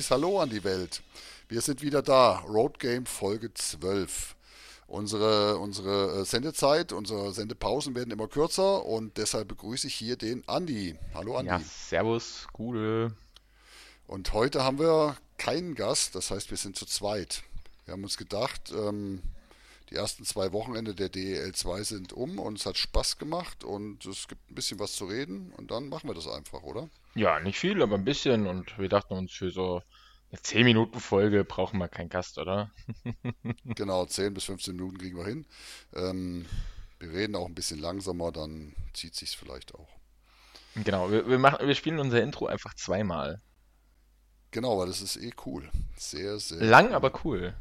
herzliches Hallo an die Welt. Wir sind wieder da, Road Game Folge 12. Unsere, unsere äh, Sendezeit, unsere Sendepausen werden immer kürzer und deshalb begrüße ich hier den Andi. Hallo Andi. Ja, servus, gute. Und heute haben wir keinen Gast, das heißt, wir sind zu zweit. Wir haben uns gedacht, ähm, die ersten zwei Wochenende der DEL 2 sind um und es hat Spaß gemacht und es gibt ein bisschen was zu reden und dann machen wir das einfach, oder? Ja, nicht viel, aber ein bisschen und wir dachten uns für so eine 10 Minuten Folge brauchen wir keinen Gast, oder? genau, 10 bis 15 Minuten kriegen wir hin. Ähm, wir reden auch ein bisschen langsamer, dann zieht sich's vielleicht auch. Genau, wir, wir, machen, wir spielen unser Intro einfach zweimal. Genau, weil das ist eh cool. Sehr, sehr. Lang, cool. aber cool.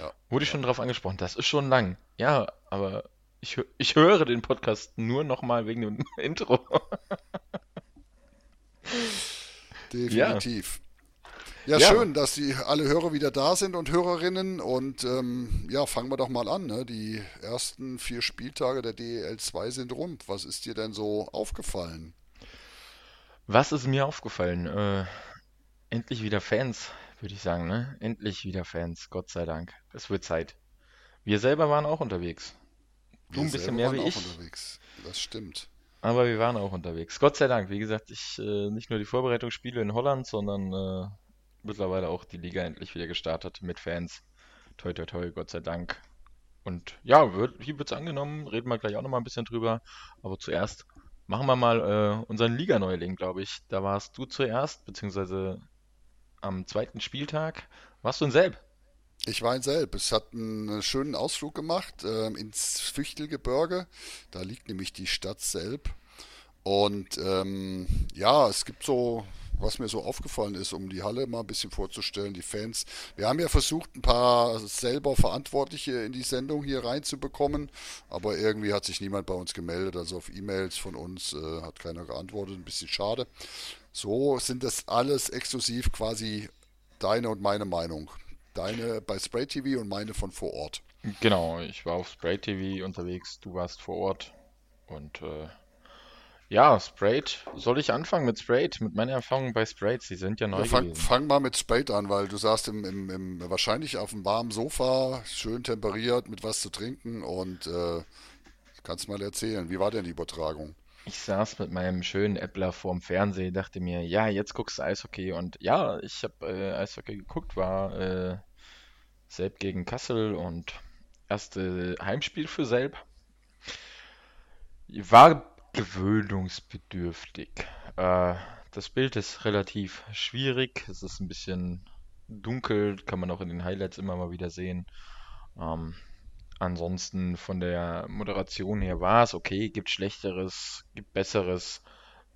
Ja. Wurde ich schon drauf angesprochen. Das ist schon lang. Ja, aber ich, ich höre den Podcast nur nochmal wegen dem Intro. Definitiv. Ja. ja. schön, dass die alle Hörer wieder da sind und Hörerinnen. Und ähm, ja, fangen wir doch mal an. Ne? Die ersten vier Spieltage der DEL 2 sind rum. Was ist dir denn so aufgefallen? Was ist mir aufgefallen? Äh, endlich wieder Fans würde ich sagen, ne? Endlich wieder Fans, Gott sei Dank. Es wird Zeit. Wir selber waren auch unterwegs. Du ein bisschen mehr wie ich. Unterwegs. Das stimmt. Aber wir waren auch unterwegs. Gott sei Dank. Wie gesagt, ich äh, nicht nur die Vorbereitungsspiele in Holland, sondern äh, mittlerweile auch die Liga endlich wieder gestartet mit Fans. Toi, toi, toi, Gott sei Dank. Und ja, wird, hier wird es angenommen. Reden wir gleich auch nochmal ein bisschen drüber. Aber zuerst machen wir mal äh, unseren Liga-Neuling, glaube ich. Da warst du zuerst, beziehungsweise am zweiten Spieltag. Warst du in Selb? Ich war in Selb. Es hat einen schönen Ausflug gemacht äh, ins Füchtelgebirge. Da liegt nämlich die Stadt Selb. Und ähm, ja, es gibt so, was mir so aufgefallen ist, um die Halle mal ein bisschen vorzustellen, die Fans. Wir haben ja versucht, ein paar selber Verantwortliche in die Sendung hier reinzubekommen, aber irgendwie hat sich niemand bei uns gemeldet. Also auf E-Mails von uns äh, hat keiner geantwortet. Ein bisschen schade. So sind das alles exklusiv quasi deine und meine Meinung. Deine bei Spray TV und meine von vor Ort. Genau, ich war auf Spray TV unterwegs, du warst vor Ort. Und äh, ja, Sprayed. Soll ich anfangen mit Sprayed? Mit meinen Erfahrungen bei Sprayed? Sie sind ja neu ja, fang, fang, mal mit Sprayed an, weil du saßt im, im, im, wahrscheinlich auf einem warmen Sofa, schön temperiert, mit was zu trinken und äh, kannst mal erzählen. Wie war denn die Übertragung? Ich saß mit meinem schönen Äppler vorm Fernseher, dachte mir, ja, jetzt guckst du Eishockey. Und ja, ich habe äh, Eishockey geguckt, war äh, Selb gegen Kassel und erste Heimspiel für Selb. War gewöhnungsbedürftig. Äh, das Bild ist relativ schwierig. Es ist ein bisschen dunkel, kann man auch in den Highlights immer mal wieder sehen. Ähm, Ansonsten von der Moderation her war es okay, gibt Schlechteres, gibt Besseres.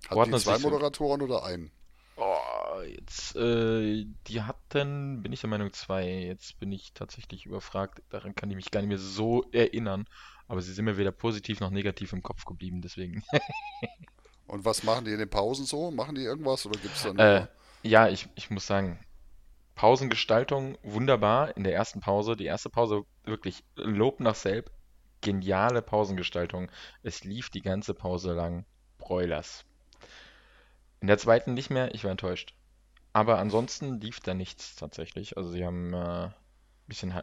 Hatten die zwei Moderatoren oder einen? Oh, jetzt, äh, die hatten, bin ich der Meinung, zwei. Jetzt bin ich tatsächlich überfragt. Daran kann ich mich gar nicht mehr so erinnern. Aber sie sind mir weder positiv noch negativ im Kopf geblieben, deswegen. Und was machen die in den Pausen so? Machen die irgendwas oder gibt es dann? Äh, ja, ich, ich muss sagen, Pausengestaltung wunderbar in der ersten Pause. Die erste Pause wirklich Lob nach Selb. Geniale Pausengestaltung. Es lief die ganze Pause lang Broilers. In der zweiten nicht mehr, ich war enttäuscht. Aber ansonsten lief da nichts tatsächlich. Also sie haben äh, bisschen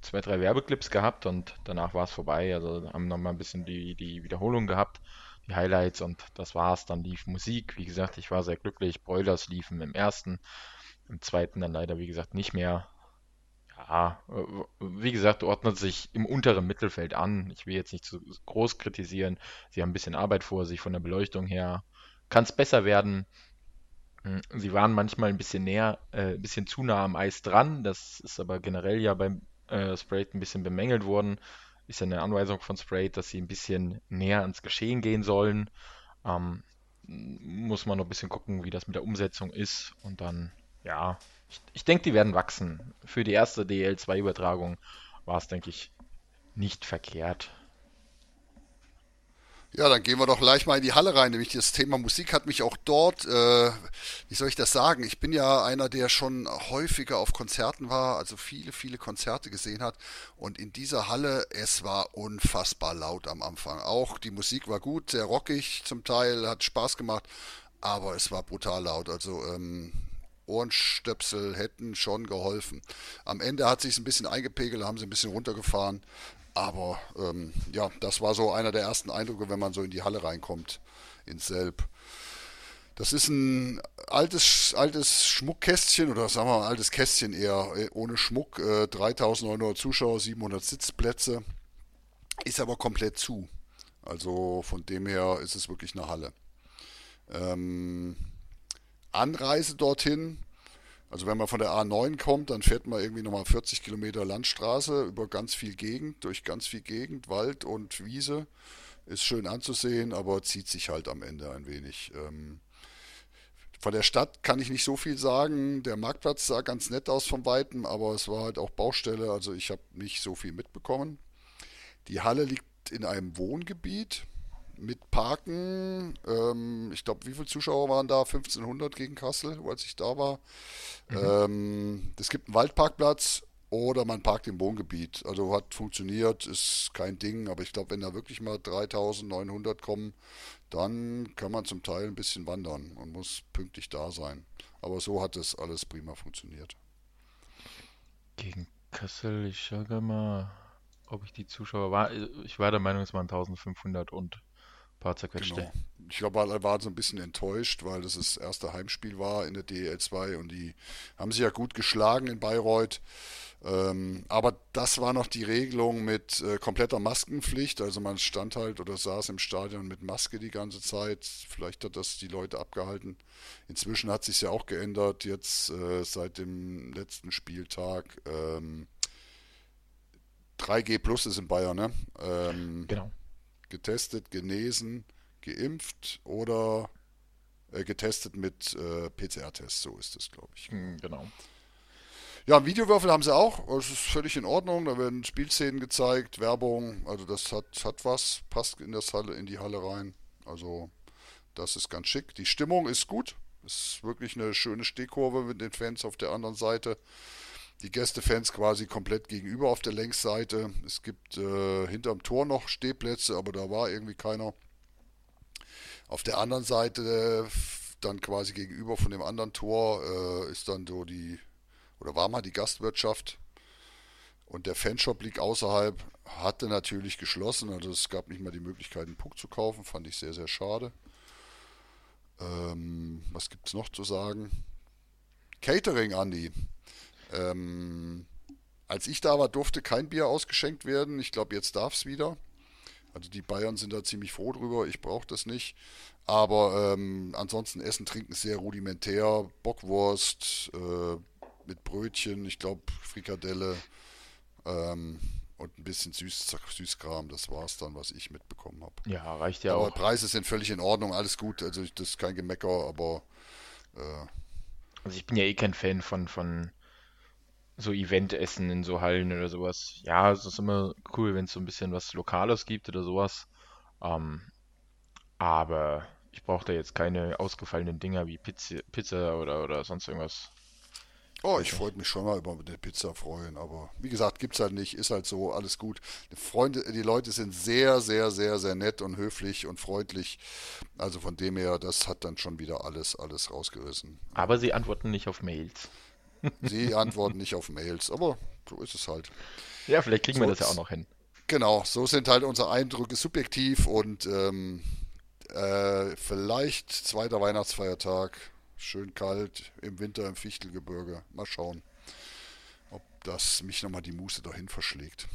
zwei, drei Werbeclips gehabt und danach war es vorbei. Also haben nochmal ein bisschen die, die Wiederholung gehabt, die Highlights und das war's. Dann lief Musik. Wie gesagt, ich war sehr glücklich. Broilers liefen im ersten. Im zweiten dann leider, wie gesagt, nicht mehr. Ja, wie gesagt, ordnet sich im unteren Mittelfeld an. Ich will jetzt nicht zu groß kritisieren. Sie haben ein bisschen Arbeit vor sich von der Beleuchtung her. Kann es besser werden. Hm, sie waren manchmal ein bisschen näher, äh, ein bisschen zu nah am Eis dran. Das ist aber generell ja beim äh, Sprayed ein bisschen bemängelt worden. Ist ja eine Anweisung von Sprayed, dass sie ein bisschen näher ans Geschehen gehen sollen. Ähm, muss man noch ein bisschen gucken, wie das mit der Umsetzung ist. Und dann ja, ich, ich denke, die werden wachsen. Für die erste DL2-Übertragung war es, denke ich, nicht verkehrt. Ja, dann gehen wir doch gleich mal in die Halle rein. Nämlich das Thema Musik hat mich auch dort, äh, wie soll ich das sagen? Ich bin ja einer, der schon häufiger auf Konzerten war, also viele, viele Konzerte gesehen hat. Und in dieser Halle, es war unfassbar laut am Anfang. Auch die Musik war gut, sehr rockig zum Teil, hat Spaß gemacht, aber es war brutal laut. Also ähm, Ohrenstöpsel hätten schon geholfen. Am Ende hat sich ein bisschen eingepegelt, haben sie ein bisschen runtergefahren. Aber ähm, ja, das war so einer der ersten Eindrücke, wenn man so in die Halle reinkommt, ins Selb. Das ist ein altes, altes Schmuckkästchen oder sagen wir mal altes Kästchen eher äh, ohne Schmuck. Äh, 3900 Zuschauer, 700 Sitzplätze. Ist aber komplett zu. Also von dem her ist es wirklich eine Halle. Ähm, Anreise dorthin, also wenn man von der A9 kommt, dann fährt man irgendwie nochmal 40 Kilometer Landstraße über ganz viel Gegend, durch ganz viel Gegend, Wald und Wiese. Ist schön anzusehen, aber zieht sich halt am Ende ein wenig. Ähm, von der Stadt kann ich nicht so viel sagen. Der Marktplatz sah ganz nett aus vom Weiten, aber es war halt auch Baustelle, also ich habe nicht so viel mitbekommen. Die Halle liegt in einem Wohngebiet mit Parken. Ähm, ich glaube, wie viele Zuschauer waren da? 1500 gegen Kassel, als ich da war. Mhm. Ähm, es gibt einen Waldparkplatz oder man parkt im Wohngebiet. Also hat funktioniert, ist kein Ding, aber ich glaube, wenn da wirklich mal 3900 kommen, dann kann man zum Teil ein bisschen wandern und muss pünktlich da sein. Aber so hat es alles prima funktioniert. Gegen Kassel, ich sage mal, ob ich die Zuschauer war. Ich war der Meinung, es waren 1500 und paar zerquetschte. Genau. Ich glaube, alle waren so ein bisschen enttäuscht, weil das das erste Heimspiel war in der DEL 2 und die haben sich ja gut geschlagen in Bayreuth. Ähm, aber das war noch die Regelung mit äh, kompletter Maskenpflicht. Also man stand halt oder saß im Stadion mit Maske die ganze Zeit. Vielleicht hat das die Leute abgehalten. Inzwischen hat sich ja auch geändert. Jetzt äh, seit dem letzten Spieltag. Ähm, 3G Plus ist in Bayern, ne? Ähm, genau. Getestet, genesen, geimpft oder äh, getestet mit äh, PCR-Test. So ist es, glaube ich. Hm, genau. Ja, Videowürfel haben sie auch. Das ist völlig in Ordnung. Da werden Spielszenen gezeigt, Werbung. Also das hat, hat was, passt in, das Halle, in die Halle rein. Also das ist ganz schick. Die Stimmung ist gut. Ist wirklich eine schöne Stehkurve mit den Fans auf der anderen Seite. Die Gästefans quasi komplett gegenüber auf der Längsseite. Es gibt äh, hinterm Tor noch Stehplätze, aber da war irgendwie keiner. Auf der anderen Seite, dann quasi gegenüber von dem anderen Tor, äh, ist dann so die oder war mal die Gastwirtschaft. Und der Fanshop liegt außerhalb, hatte natürlich geschlossen, also es gab nicht mal die Möglichkeit, einen Puck zu kaufen, fand ich sehr, sehr schade. Ähm, was gibt es noch zu sagen? Catering, Andy. Ähm, als ich da war, durfte kein Bier ausgeschenkt werden. Ich glaube, jetzt darf es wieder. Also die Bayern sind da ziemlich froh drüber. Ich brauche das nicht. Aber ähm, ansonsten Essen, Trinken sehr rudimentär. Bockwurst, äh, mit Brötchen, ich glaube Frikadelle ähm, und ein bisschen Süß, Süßkram. Das war es dann, was ich mitbekommen habe. Ja, reicht ja aber auch. Aber Preise sind völlig in Ordnung, alles gut. Also das ist kein Gemecker, aber äh, also ich bin ja eh kein Fan von, von so Eventessen in so Hallen oder sowas. Ja, es ist immer cool, wenn es so ein bisschen was Lokales gibt oder sowas. Ähm, aber ich brauche da jetzt keine ausgefallenen Dinger wie Pizza, Pizza oder, oder sonst irgendwas. Oh, ich wollte mich schon mal über eine Pizza freuen, aber wie gesagt, gibt's halt nicht, ist halt so, alles gut. Die Freunde, die Leute sind sehr, sehr, sehr, sehr nett und höflich und freundlich. Also von dem her, das hat dann schon wieder alles, alles rausgerissen. Aber sie antworten nicht auf Mails. Sie antworten nicht auf Mails, aber so ist es halt. Ja, vielleicht kriegen so, wir das ja auch noch hin. Genau, so sind halt unsere Eindrücke subjektiv und ähm, äh, vielleicht zweiter Weihnachtsfeiertag Schön kalt im Winter im Fichtelgebirge. Mal schauen, ob das mich nochmal die Muße dahin verschlägt.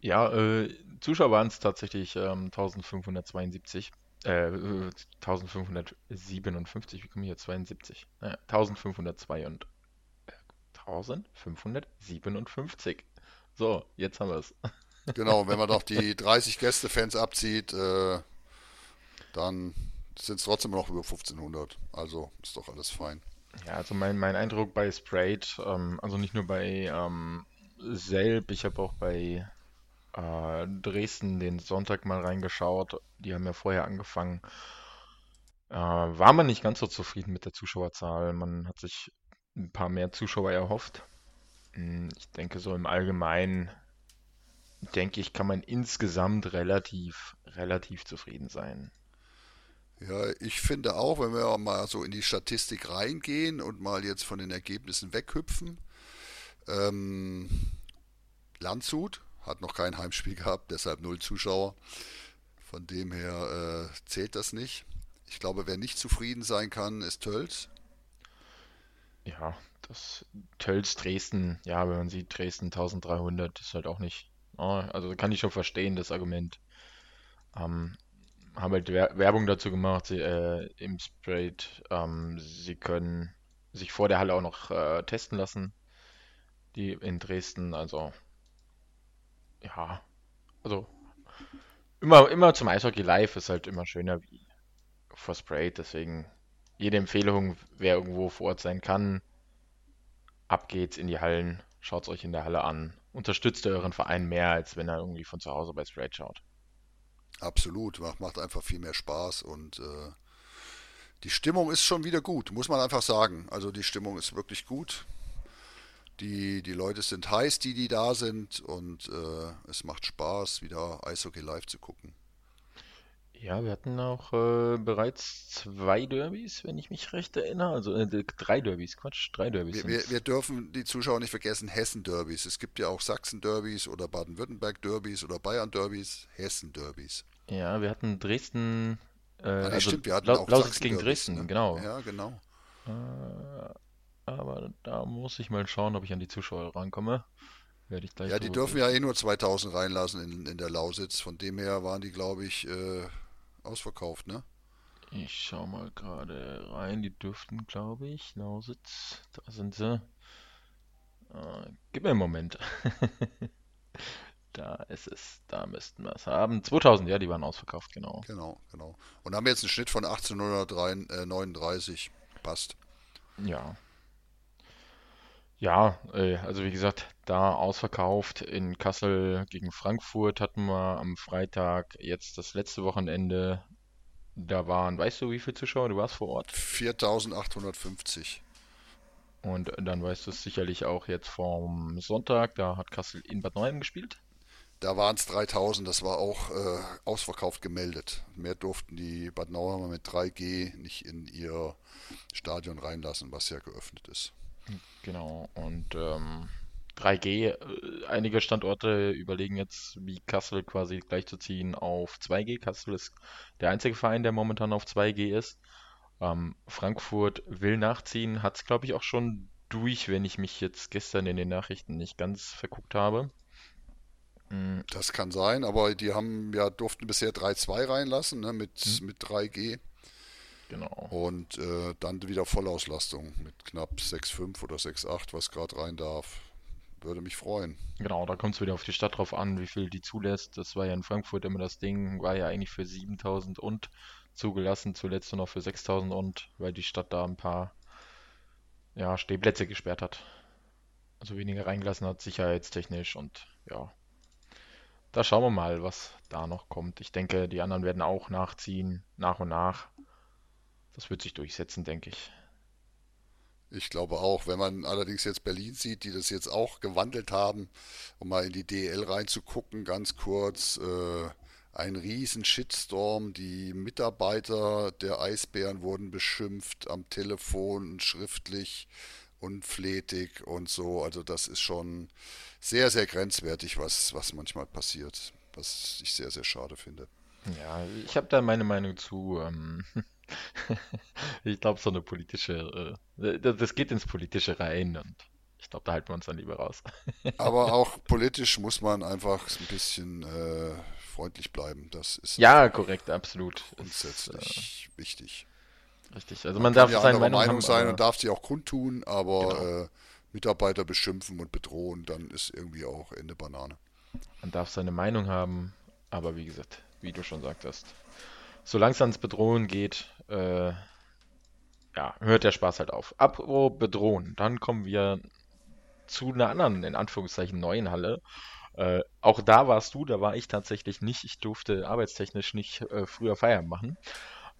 Ja, äh, Zuschauer waren es tatsächlich ähm, 1572. Äh, 1557, wie komme ich hier? 72? Naja, 1502 und äh, 1557. So, jetzt haben wir es. Genau, wenn man doch die 30 Gästefans abzieht, äh, dann sind es trotzdem noch über 1500. Also ist doch alles fein. Ja, also mein, mein Eindruck bei Sprayed, ähm, also nicht nur bei ähm, Selb, ich habe auch bei äh, Dresden den Sonntag mal reingeschaut. Die haben ja vorher angefangen. Äh, war man nicht ganz so zufrieden mit der Zuschauerzahl. Man hat sich ein paar mehr Zuschauer erhofft. Hm, ich denke, so im Allgemeinen, denke ich, kann man insgesamt relativ, relativ zufrieden sein. Ja, ich finde auch, wenn wir mal so in die Statistik reingehen und mal jetzt von den Ergebnissen weghüpfen, ähm, Landshut hat noch kein Heimspiel gehabt, deshalb null Zuschauer. Von dem her äh, zählt das nicht. Ich glaube, wer nicht zufrieden sein kann, ist Tölz. Ja, das Tölz Dresden, ja, wenn man sieht, Dresden 1300 ist halt auch nicht. Oh, also kann ich schon verstehen, das Argument. Ähm, haben halt Werbung dazu gemacht sie, äh, im Sprayed. Ähm, sie können sich vor der Halle auch noch äh, testen lassen. Die in Dresden, also ja, also immer, immer zum Eishockey live ist halt immer schöner wie vor Sprayed. Deswegen jede Empfehlung, wer irgendwo vor Ort sein kann, ab geht's in die Hallen, schaut's euch in der Halle an. Unterstützt euren Verein mehr, als wenn er irgendwie von zu Hause bei Sprayed schaut. Absolut, macht, macht einfach viel mehr Spaß und äh, die Stimmung ist schon wieder gut, muss man einfach sagen. Also die Stimmung ist wirklich gut. Die, die Leute sind heiß, die, die da sind und äh, es macht Spaß, wieder Eishockey live zu gucken. Ja, wir hatten auch äh, bereits zwei Derbys, wenn ich mich recht erinnere. Also äh, drei Derbys, Quatsch, drei Derbys. Wir, wir, wir, dürfen die Zuschauer nicht vergessen, Hessen-Derbys. Es gibt ja auch Sachsen-Derbys oder Baden-Württemberg-Derbys oder Bayern-Derbys, Hessen-Derbys. Ja, wir hatten Dresden, äh, ah, nee, also stimmt, wir hatten Lau auch Lausitz gegen Dresden, ne? genau. Ja, genau. Äh, aber da muss ich mal schauen, ob ich an die Zuschauer rankomme. Werde ich gleich ja, die dürfen ja eh nur 2000 reinlassen in, in der Lausitz. Von dem her waren die, glaube ich, äh, ausverkauft, ne? Ich schau mal gerade rein. Die dürften, glaube ich, Lausitz. Da sind sie. Äh, gib mir einen Moment. Da ist es, da müssten wir es haben. 2000, ja, die waren ausverkauft, genau. Genau, genau. Und haben jetzt einen Schnitt von 1839. Passt. Ja. Ja, äh, also wie gesagt, da ausverkauft. In Kassel gegen Frankfurt hatten wir am Freitag jetzt das letzte Wochenende. Da waren, weißt du, wie viele Zuschauer du warst vor Ort? 4850. Und dann weißt du es sicherlich auch jetzt vom Sonntag, da hat Kassel in Bad Neuem gespielt. Da waren es 3000, das war auch äh, ausverkauft gemeldet. Mehr durften die Bad Nauheimer mit 3G nicht in ihr Stadion reinlassen, was ja geöffnet ist. Genau, und ähm, 3G, äh, einige Standorte überlegen jetzt, wie Kassel quasi gleichzuziehen auf 2G. Kassel ist der einzige Verein, der momentan auf 2G ist. Ähm, Frankfurt will nachziehen, hat es glaube ich auch schon durch, wenn ich mich jetzt gestern in den Nachrichten nicht ganz verguckt habe. Mhm. Das kann sein, aber die haben ja durften bisher 3.2 reinlassen ne, mit, hm. mit 3G. Genau. Und äh, dann wieder Vollauslastung mit knapp 6,5 oder 6,8, was gerade rein darf. Würde mich freuen. Genau, da kommt es wieder auf die Stadt drauf an, wie viel die zulässt. Das war ja in Frankfurt immer das Ding, war ja eigentlich für 7000 und zugelassen, zuletzt nur noch für 6000 und, weil die Stadt da ein paar ja, Stehplätze gesperrt hat. Also weniger reingelassen hat, sicherheitstechnisch und ja, da schauen wir mal, was da noch kommt. Ich denke, die anderen werden auch nachziehen, nach und nach. Das wird sich durchsetzen, denke ich. Ich glaube auch. Wenn man allerdings jetzt Berlin sieht, die das jetzt auch gewandelt haben, um mal in die DL reinzugucken, ganz kurz, äh, ein riesen Shitstorm. Die Mitarbeiter der Eisbären wurden beschimpft am Telefon, schriftlich, unflätig und so. Also das ist schon sehr, sehr grenzwertig, was, was manchmal passiert, was ich sehr, sehr schade finde. Ja, ich habe da meine Meinung zu. Ähm, ich glaube, so eine politische, äh, das geht ins Politische rein und ich glaube, da halten wir uns dann lieber raus. Aber auch politisch muss man einfach ein bisschen äh, freundlich bleiben. Das ist ja korrekt, absolut. Grundsätzlich ist, äh, wichtig. Richtig. Also man, man darf ja seine Meinung, Meinung haben, sein und darf sie auch kundtun, aber genau. äh, Mitarbeiter beschimpfen und bedrohen, dann ist irgendwie auch Ende Banane. Man darf seine Meinung haben, aber wie gesagt, wie du schon sagtest, solange es ans Bedrohen geht, äh, ja, hört der Spaß halt auf. Apropos bedrohen, dann kommen wir zu einer anderen, in Anführungszeichen, neuen Halle. Äh, auch da warst du, da war ich tatsächlich nicht. Ich durfte arbeitstechnisch nicht äh, früher Feierabend machen.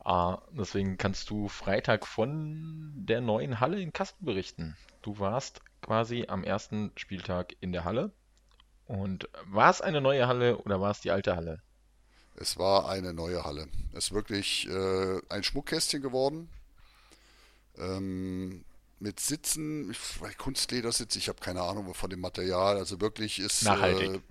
Uh, deswegen kannst du Freitag von der neuen Halle in Kasten berichten. Du warst quasi am ersten Spieltag in der Halle. Und war es eine neue Halle oder war es die alte Halle? Es war eine neue Halle. Es ist wirklich äh, ein Schmuckkästchen geworden. Ähm, mit Sitzen, ich- Kunstledersitz, ich habe keine Ahnung von dem Material. Also wirklich ist Nachhaltig.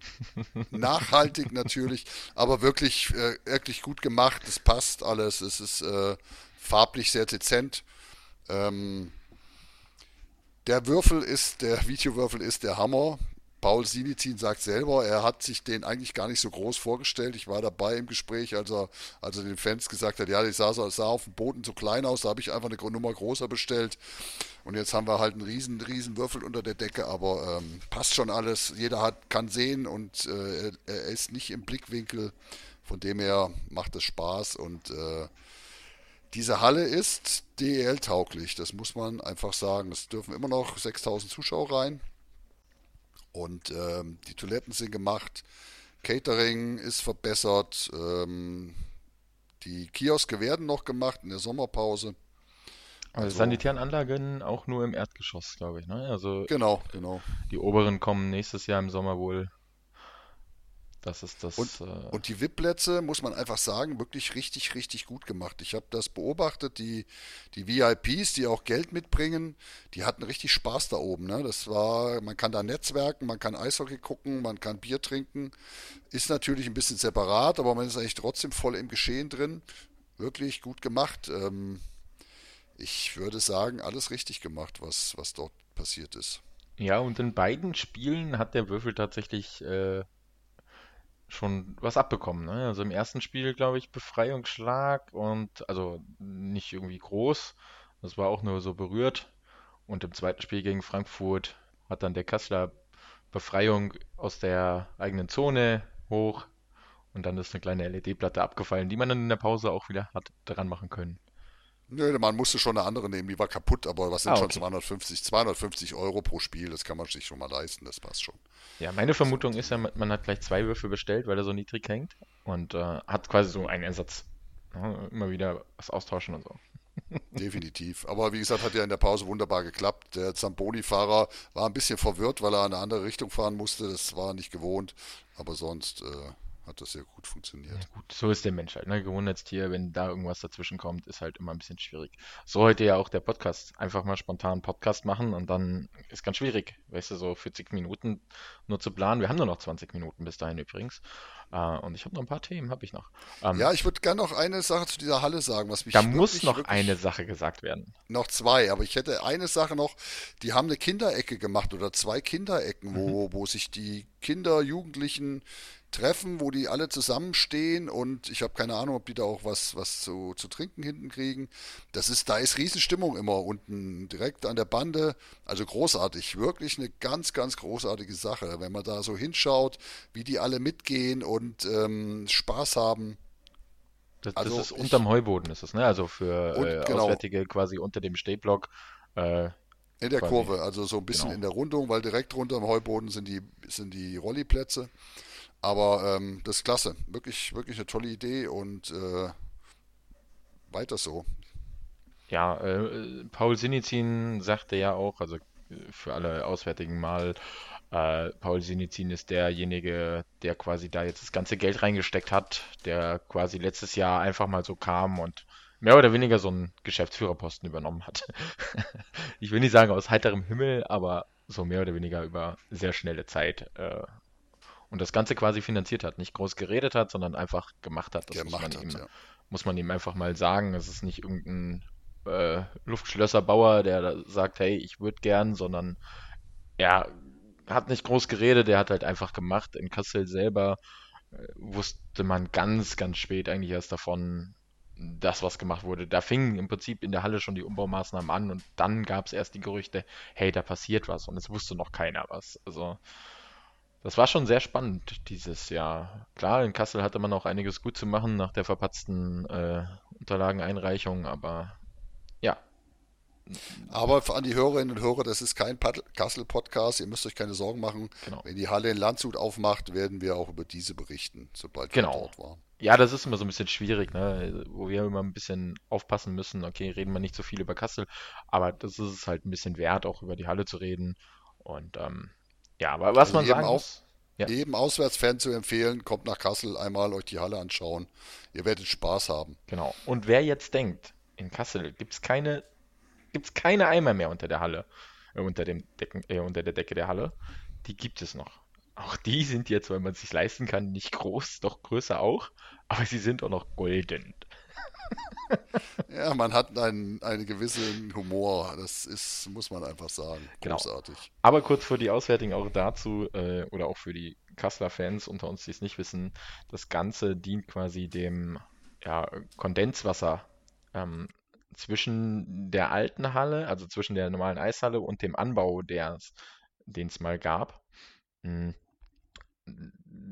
äh, nachhaltig natürlich, aber wirklich, äh, wirklich gut gemacht. Es passt alles. Es ist äh, farblich sehr dezent. Ähm, der Würfel ist, der Videowürfel ist der Hammer. Paul Sinizin sagt selber, er hat sich den eigentlich gar nicht so groß vorgestellt. Ich war dabei im Gespräch, als er, als er den Fans gesagt hat, ja, die sah, sah auf dem Boden so klein aus, da habe ich einfach eine Nummer größer bestellt. Und jetzt haben wir halt einen riesen, riesen Würfel unter der Decke, aber ähm, passt schon alles. Jeder hat, kann sehen und äh, er, er ist nicht im Blickwinkel. Von dem her macht es Spaß und äh, diese Halle ist DEL-tauglich, das muss man einfach sagen. Es dürfen immer noch 6000 Zuschauer rein und ähm, die Toiletten sind gemacht, Catering ist verbessert, ähm, die Kioske werden noch gemacht in der Sommerpause. Also Also, sanitären Anlagen auch nur im Erdgeschoss, glaube ich, ne? Also genau, genau. die oberen kommen nächstes Jahr im Sommer wohl. Das ist Und, das, äh, und die VIP-Plätze, muss man einfach sagen, wirklich richtig, richtig gut gemacht. Ich habe das beobachtet, die, die VIPs, die auch Geld mitbringen, die hatten richtig Spaß da oben. Ne? Das war, man kann da netzwerken, man kann Eishockey gucken, man kann Bier trinken. Ist natürlich ein bisschen separat, aber man ist eigentlich trotzdem voll im Geschehen drin. Wirklich gut gemacht. Ähm, ich würde sagen, alles richtig gemacht, was, was dort passiert ist. ja, und in beiden Spielen hat der Würfel tatsächlich äh, schon was abbekommen, ne? Also im ersten Spiel, glaube ich, Befreiungsschlag und also nicht irgendwie groß. Das war auch nur so berührt. Und im zweiten Spiel gegen Frankfurt hat dann der Kasseler Befreiung aus der eigenen Zone hoch und dann ist eine kleine LED-Platte abgefallen, die man dann in der Pause auch wieder hat dran machen können. Nö, man musste schon eine andere nehmen, die war kaputt, aber was sind Ah, schon okay. 250, 250 Euro pro Spiel, das kann man sich schon mal leisten, das passt schon. Ja, meine Vermutung ist ja, man man hat gleich zwei Würfel bestellt, weil er so niedrig hängt und äh, hat quasi so einen Ersatz. Ja, immer wieder was austauschen und so. definitiv. Aber wie gesagt, hat ja in der Pause wunderbar geklappt. Der Zamboni-Fahrer war ein bisschen verwirrt, weil er in eine andere Richtung fahren musste. Das war nicht gewohnt, aber sonst äh, hat das sehr gut Ja, funktioniert. gut, so ist der Mensch halt, ne? Gewohnheitstier, wenn da irgendwas dazwischen kommt, ist halt immer ein bisschen schwierig. So heute ja auch der Podcast. Einfach mal spontan einen Podcast machen und dann ist ganz schwierig, weißt du, so 40 Minuten nur zu planen. Wir haben nur noch 20 Minuten bis dahin übrigens. Äh, und ich habe noch ein paar Themen, habe ich noch. Ähm, Ja, ich würde gerne noch eine Sache zu dieser Halle sagen, was da mich muss wirklich, noch eine Sache gesagt werden. noch zwei, aber ich hätte eine Sache noch, die haben eine Kinderecke gemacht oder zwei Kinderecken, Mhm. wo, wo sich die Kinder, Jugendlichen treffen, wo die alle zusammenstehen und ich habe keine Ahnung, ob die da auch was, was zu, zu trinken hinten kriegen. Das ist, da ist Riesenstimmung immer unten direkt an der Bande. Also großartig, wirklich eine ganz, ganz großartige Sache, wenn man da so hinschaut, wie die alle mitgehen und ähm, Spaß haben. Das, das Also ist ich unterm Heuboden ist es, ne? Also für und äh, genau Auswärtige quasi unter dem Stehblock äh, in der quasi, Kurve, also so ein bisschen genau. in der Rundung, weil direkt runter am Heuboden sind die, sind die Rolliplätze. Aber ähm, das ist klasse. Wirklich, wirklich eine tolle Idee und äh, weiter so. Ja, äh, Paul Sinizin sagte ja auch, also äh, für alle Auswärtigen mal, äh, Paul Sinizin ist derjenige, der quasi da jetzt das ganze Geld reingesteckt hat, der quasi letztes Jahr einfach mal so kam und mehr oder weniger so einen Geschäftsführerposten übernommen hat. Ich will nicht sagen aus heiterem Himmel, aber so mehr oder weniger über sehr schnelle Zeit. Äh, und das Ganze quasi finanziert hat, nicht groß geredet hat, sondern einfach gemacht hat. Das muss man Gemacht hat, ihm, ja. muss man ihm einfach mal sagen. Es ist nicht irgendein äh, Luftschlösserbauer, der sagt, hey, ich würde gern, sondern er hat nicht groß geredet, er hat halt einfach gemacht. In Kassel selber äh, wusste man ganz, ganz spät eigentlich erst davon, das, was gemacht wurde. Da fingen im Prinzip in der Halle schon die Umbaumaßnahmen an und dann gab es erst die Gerüchte, hey, da passiert was und es wusste noch keiner was. Also das war schon sehr spannend dieses Jahr. Klar, in Kassel hatte man auch einiges gut zu machen nach der verpatzten äh, Unterlageneinreichung, aber ja, Aber an die Hörerinnen und Hörer, das ist kein Kassel-Podcast. Ihr müsst euch keine Sorgen machen. genau. Wenn die Halle in Landshut aufmacht, werden wir auch über diese berichten, sobald wir Genau. dort waren. Ja, das ist immer so ein bisschen schwierig, ne? Wo wir immer ein bisschen aufpassen müssen. Okay, reden wir nicht so viel über Kassel, aber das ist es halt ein bisschen wert, auch über die Halle zu reden. Und ähm, ja, aber was Also man sagen muss, ja. jedem Auswärtsfan zu empfehlen, kommt nach Kassel, einmal euch die Halle anschauen. Ihr werdet Spaß haben. Genau. Und wer jetzt denkt, in Kassel gibt es keine, gibt's keine Eimer mehr unter der Halle, äh, unter, dem Decken, äh, unter der Decke der Halle, die gibt es noch. Auch die sind jetzt, weil man es sich leisten kann, nicht groß, doch größer auch, aber sie sind auch noch golden. ja, man hat einen, einen gewissen Humor, das ist, muss man einfach sagen, genau. großartig. Genau. Aber kurz für die Auswertung auch dazu, äh, oder auch für die Kasseler Fans unter uns, die es nicht wissen, das Ganze dient quasi dem ja, Kondenswasser ähm, zwischen der alten Halle, also zwischen der normalen Eishalle und dem Anbau, den es mal gab. Hm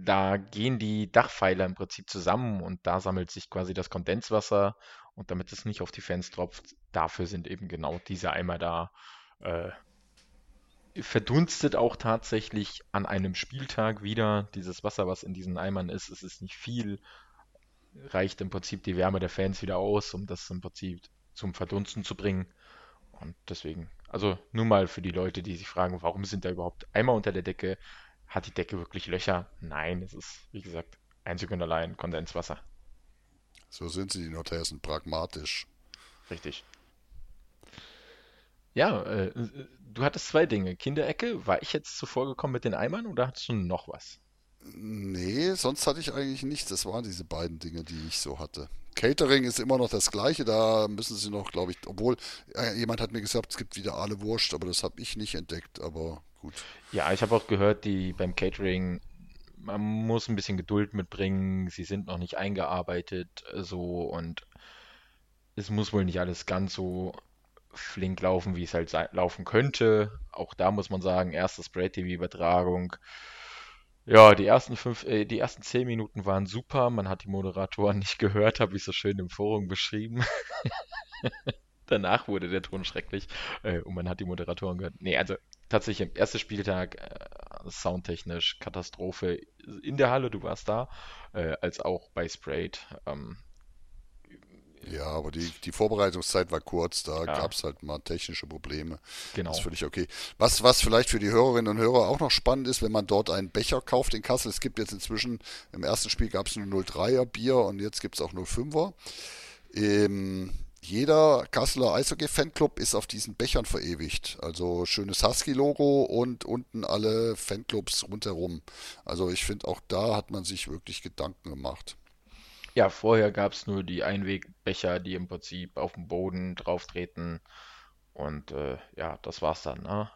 da gehen die Dachpfeiler im Prinzip zusammen und da sammelt sich quasi das Kondenswasser und damit es nicht auf die Fans tropft, dafür sind eben genau diese Eimer da. Äh, verdunstet auch tatsächlich an einem Spieltag wieder dieses Wasser, was in diesen Eimern ist. Es ist nicht viel, reicht im Prinzip die Wärme der Fans wieder aus, um das im Prinzip zum Verdunsten zu bringen. Und deswegen, also nur mal für die Leute, die sich fragen, warum sind da überhaupt Eimer unter der Decke? Hat die Decke wirklich Löcher? Nein, es ist, wie gesagt, einzig und allein Kondenswasser. So sind sie, die Nordhessen, pragmatisch. Richtig. Ja, äh, du hattest zwei Dinge. Kinderecke, war ich jetzt zuvor gekommen mit den Eimern oder hattest du noch was? Nee, sonst hatte ich eigentlich nichts. Das waren diese beiden Dinge, die ich so hatte. Catering ist immer noch das gleiche, da müssen sie noch, glaube ich, obwohl äh, jemand hat mir gesagt, es gibt wieder alle Wurst, aber das habe ich nicht entdeckt, aber gut. Ja, ich habe auch gehört, die beim Catering, man muss ein bisschen Geduld mitbringen, sie sind noch nicht eingearbeitet, so und es muss wohl nicht alles ganz so flink laufen, wie es halt laufen könnte. Auch da muss man sagen, erste Spray-TV-Übertragung ja, die ersten fünf, äh, die ersten zehn Minuten waren super. Man hat die Moderatoren nicht gehört, habe ich so schön im Forum beschrieben. Danach wurde der Ton schrecklich äh, und man hat die Moderatoren gehört. Nee, also tatsächlich, erster Spieltag, äh, soundtechnisch Katastrophe in der Halle, du warst da, äh, als auch bei Sprayed. Ähm, ja, aber die, die Vorbereitungszeit war kurz, da ja. gab es halt mal technische Probleme. Genau. Das ist völlig okay. Was, was vielleicht für die Hörerinnen und Hörer auch noch spannend ist, wenn man dort einen Becher kauft in Kassel, es gibt jetzt inzwischen, im ersten Spiel gab es nur 03er Bier und jetzt gibt es auch 05er. Ähm, jeder Kasseler Eishockey-Fanclub ist auf diesen Bechern verewigt. Also schönes Husky-Logo und unten alle Fanclubs rundherum. Also ich finde, auch da hat man sich wirklich Gedanken gemacht. Ja, vorher gab es nur die Einwegbecher, die im Prinzip auf dem Boden drauf treten. Und äh, ja, das war's dann. Ne?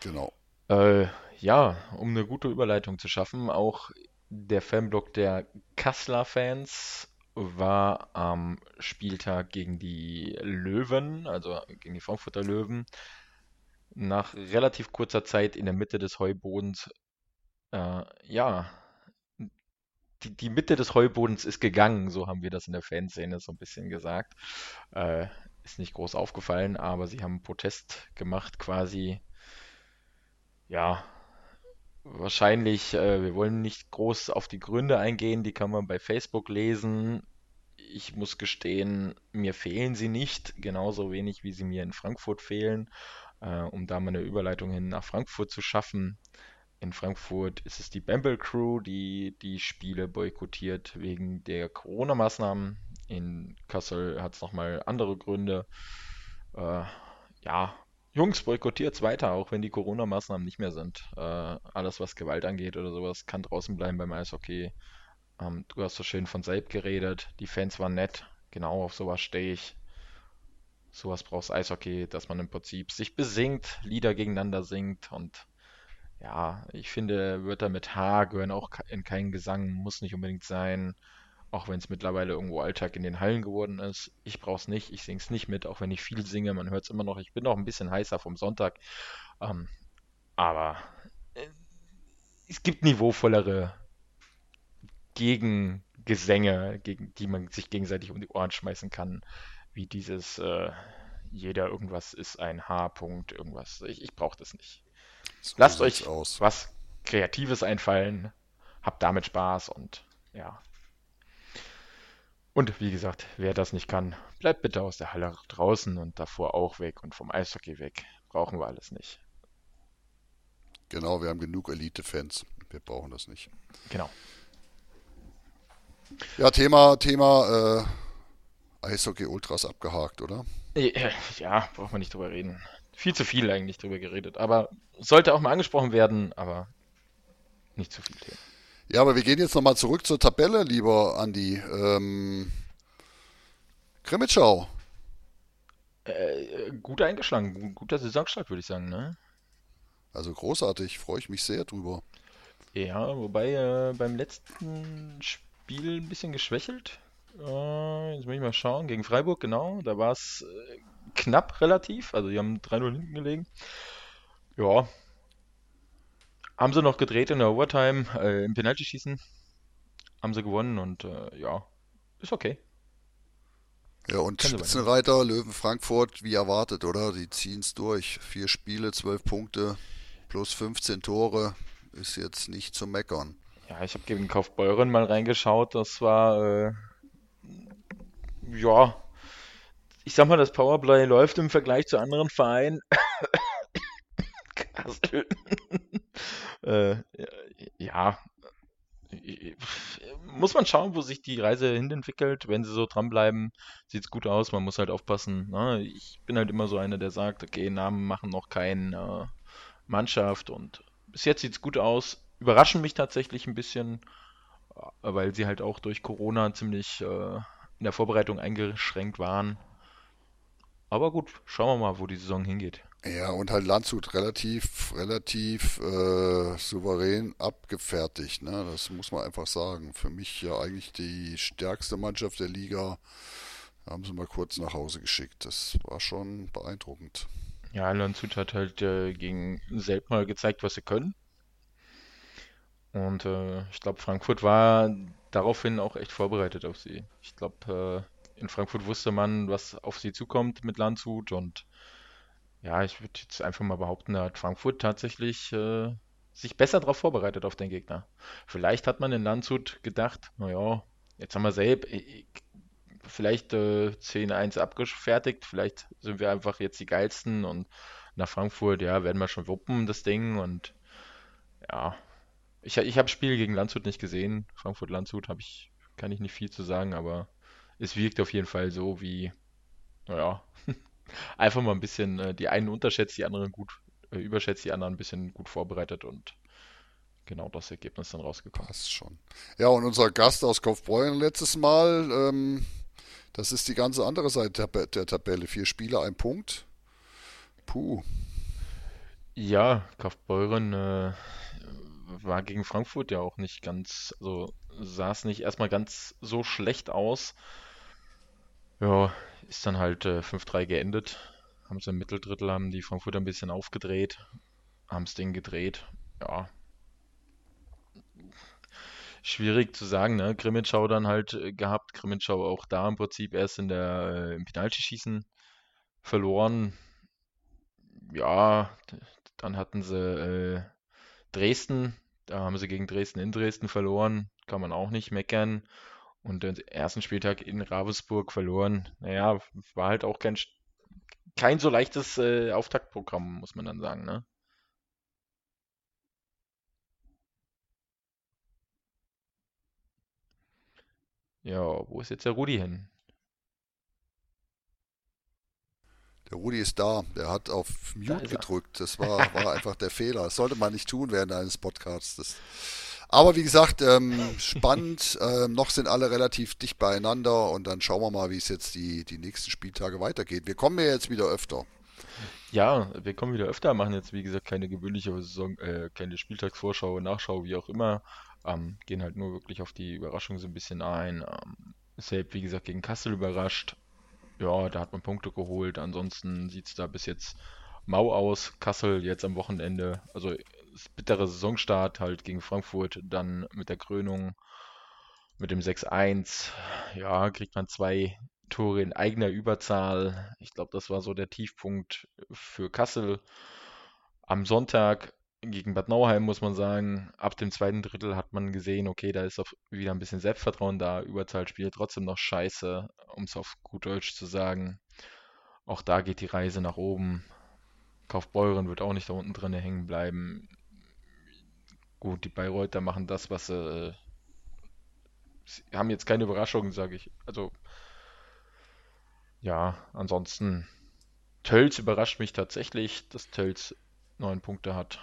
Genau. Äh, ja, um eine gute Überleitung zu schaffen, auch der Fanblock der Kasseler Fans war am Spieltag gegen die Löwen, also gegen die Frankfurter Löwen, nach relativ kurzer Zeit in der Mitte des Heubodens, äh, ja, die, die Mitte des Heubodens ist gegangen, so haben wir das in der Fanszene so ein bisschen gesagt. Äh, ist nicht groß aufgefallen, aber sie haben Protest gemacht quasi. Ja, wahrscheinlich, äh, wir wollen nicht groß auf die Gründe eingehen, die kann man bei Facebook lesen. Ich muss gestehen, mir fehlen sie nicht, genauso wenig wie sie mir in Frankfurt fehlen, äh, um da mal eine Überleitung hin nach Frankfurt zu schaffen. In Frankfurt ist es die Bamble Crew, die die Spiele boykottiert wegen der Corona-Maßnahmen. In Kassel hat es nochmal andere Gründe. Äh, ja, Jungs, boykottiert weiter, auch wenn die Corona-Maßnahmen nicht mehr sind. Äh, alles, was Gewalt angeht oder sowas, kann draußen bleiben beim Eishockey. Ähm, du hast so schön von Selb geredet. Die Fans waren nett. Genau auf sowas stehe ich. Sowas brauchst Eishockey, dass man im Prinzip sich besingt, Lieder gegeneinander singt und ja, ich finde, Wörter mit H gehören auch in keinen Gesang, muss nicht unbedingt sein. Auch wenn es mittlerweile irgendwo Alltag in den Hallen geworden ist. Ich brauche es nicht, ich singe es nicht mit, auch wenn ich viel singe, man hört es immer noch. Ich bin auch ein bisschen heißer vom Sonntag. Ähm, aber äh, es gibt niveauvollere Gegengesänge, gegen die man sich gegenseitig um die Ohren schmeißen kann, wie dieses äh, jeder irgendwas ist ein H-Punkt, irgendwas. Ich, ich brauche das nicht. So Lasst euch aus. was Kreatives einfallen, habt damit Spaß und ja. Und wie gesagt, wer das nicht kann, bleibt bitte aus der Halle draußen und davor auch weg und vom Eishockey weg. Brauchen wir alles nicht. Genau, wir haben genug Elite-Fans. wir brauchen das nicht. Genau. Ja, Thema, Thema äh, Eishockey Ultras abgehakt, oder? Ja, braucht man nicht drüber reden. Viel zu viel eigentlich drüber geredet. Aber sollte auch mal angesprochen werden, aber nicht zu viel Themen. Ja, aber wir gehen jetzt nochmal zurück zur Tabelle, lieber Andi. Ähm, Krimitschau. Äh, gut eingeschlagen, guter Saisonstart, würde ich sagen, ne? Also großartig, freue ich mich sehr drüber. Ja, wobei äh, beim letzten Spiel ein bisschen geschwächelt. Äh, jetzt muss ich mal schauen. Gegen Freiburg, genau. Da war es äh, knapp relativ. Also die haben 3-0 hinten gelegen. Ja. Haben sie noch gedreht in der Overtime, äh, im Penalty-Schießen. Haben sie gewonnen und äh, ja, ist okay. Ja, und Spitzenreiter Löwen Frankfurt, wie erwartet, oder? Die ziehen es durch. Vier Spiele, zwölf Punkte, plus 15 Tore. Ist jetzt nicht zu meckern. Ja, ich habe gegen Kaufbeuren mal reingeschaut. Das war, äh, ja, ich sag mal, das Powerplay läuft im Vergleich zu anderen Vereinen. Kassel. Äh, ja, muss man schauen, wo sich die Reise hin entwickelt. Wenn sie so dranbleiben, sieht es gut aus. Man muss halt aufpassen. Ne? Ich bin halt immer so einer, der sagt, okay, Namen machen noch keine äh, Mannschaft und bis jetzt sieht es gut aus. Überraschen mich tatsächlich ein bisschen, äh, weil sie halt auch durch Corona ziemlich äh, in der Vorbereitung eingeschränkt waren. Aber gut, schauen wir mal, wo die Saison hingeht. Ja, und halt Landshut relativ, relativ äh, souverän abgefertigt, ne? Das muss man einfach sagen. Für mich ja eigentlich die stärkste Mannschaft der Liga. Haben sie mal kurz nach Hause geschickt. Das war schon beeindruckend. Ja, Landshut hat halt äh, gegen Selb mal gezeigt, was sie können. Und äh, ich glaube, Frankfurt war daraufhin auch echt vorbereitet auf sie. Ich glaube, äh, in Frankfurt wusste man, was auf sie zukommt mit Landshut und ja, ich würde jetzt einfach mal behaupten, da hat Frankfurt tatsächlich äh, sich besser darauf vorbereitet auf den Gegner. Vielleicht hat man in Landshut gedacht, naja, jetzt haben wir selbst vielleicht äh, 10-1 abgefertigt, vielleicht sind wir einfach jetzt die geilsten und nach Frankfurt, ja, werden wir schon wuppen, das Ding und ja, ich, ich habe Spiel gegen Landshut nicht gesehen. Frankfurt-Landshut ich, kann ich nicht viel zu sagen, aber es wirkt auf jeden Fall so wie, naja, einfach mal ein bisschen, äh, die einen unterschätzt, die anderen gut, äh, überschätzt, die anderen ein bisschen gut vorbereitet und genau das Ergebnis dann rausgekommen. Passt schon. Ja, und unser Gast aus Kaufbeuren letztes Mal, ähm, das ist die ganze andere Seite der, Tabelle. Vier Spiele, ein Punkt. Puh. Ja, Kaufbeuren äh, war gegen Frankfurt ja auch nicht ganz, also sah es nicht erstmal ganz so schlecht aus. Ja, ist dann halt äh, 5-3 geendet. Haben sie im Mitteldrittel, haben die Frankfurter ein bisschen aufgedreht, haben das Ding gedreht. Ja. Schwierig zu sagen, ne? Grimmitschau dann halt äh, gehabt. Grimmitschau auch da im Prinzip erst in der, äh, im Penaltyschießen verloren. Ja, dann hatten sie äh, Dresden. Da haben sie gegen Dresden in Dresden verloren. Kann man auch nicht meckern und den ersten Spieltag in Ravensburg verloren. Naja, war halt auch kein, kein so leichtes äh, Auftaktprogramm, muss man dann sagen, ne? Ja, wo ist jetzt der Rudi hin? Der Rudi ist da. Der hat auf Mute gedrückt. Das war, war einfach der Fehler. Das sollte man nicht tun während eines Podcasts. Das aber wie gesagt, ähm, spannend. Ähm, noch sind alle relativ dicht beieinander und dann schauen wir mal, wie es jetzt die, die nächsten Spieltage weitergeht. Wir kommen ja jetzt wieder öfter. Ja, wir kommen wieder öfter, machen jetzt wie gesagt keine gewöhnliche Saison, äh, keine Spieltagsvorschau, Nachschau, wie auch immer. Ähm, gehen halt nur wirklich auf die Überraschung so ein bisschen ein. Ähm, Selb, wie gesagt, gegen Kassel überrascht. Ja, da hat man Punkte geholt. Ansonsten sieht es da bis jetzt mau aus. Kassel jetzt am Wochenende, also bittere Saisonstart halt gegen Frankfurt, dann mit der Krönung mit dem 6-1. Ja, kriegt man zwei Tore in eigener Überzahl. Ich glaube, das war so der Tiefpunkt für Kassel. Am Sonntag gegen Bad Nauheim muss man sagen, ab dem zweiten Drittel hat man gesehen, okay, da ist auch wieder ein bisschen Selbstvertrauen da. Überzahl spielt trotzdem noch scheiße, um es auf gut Deutsch zu sagen. Auch da geht die Reise nach oben. Kaufbeuren wird auch nicht da unten drin hängen bleiben gut, die Bayreuther machen das, was sie, sie haben jetzt keine Überraschungen, sage ich. Also ja, ansonsten Tölz überrascht mich tatsächlich, dass Tölz neun Punkte hat.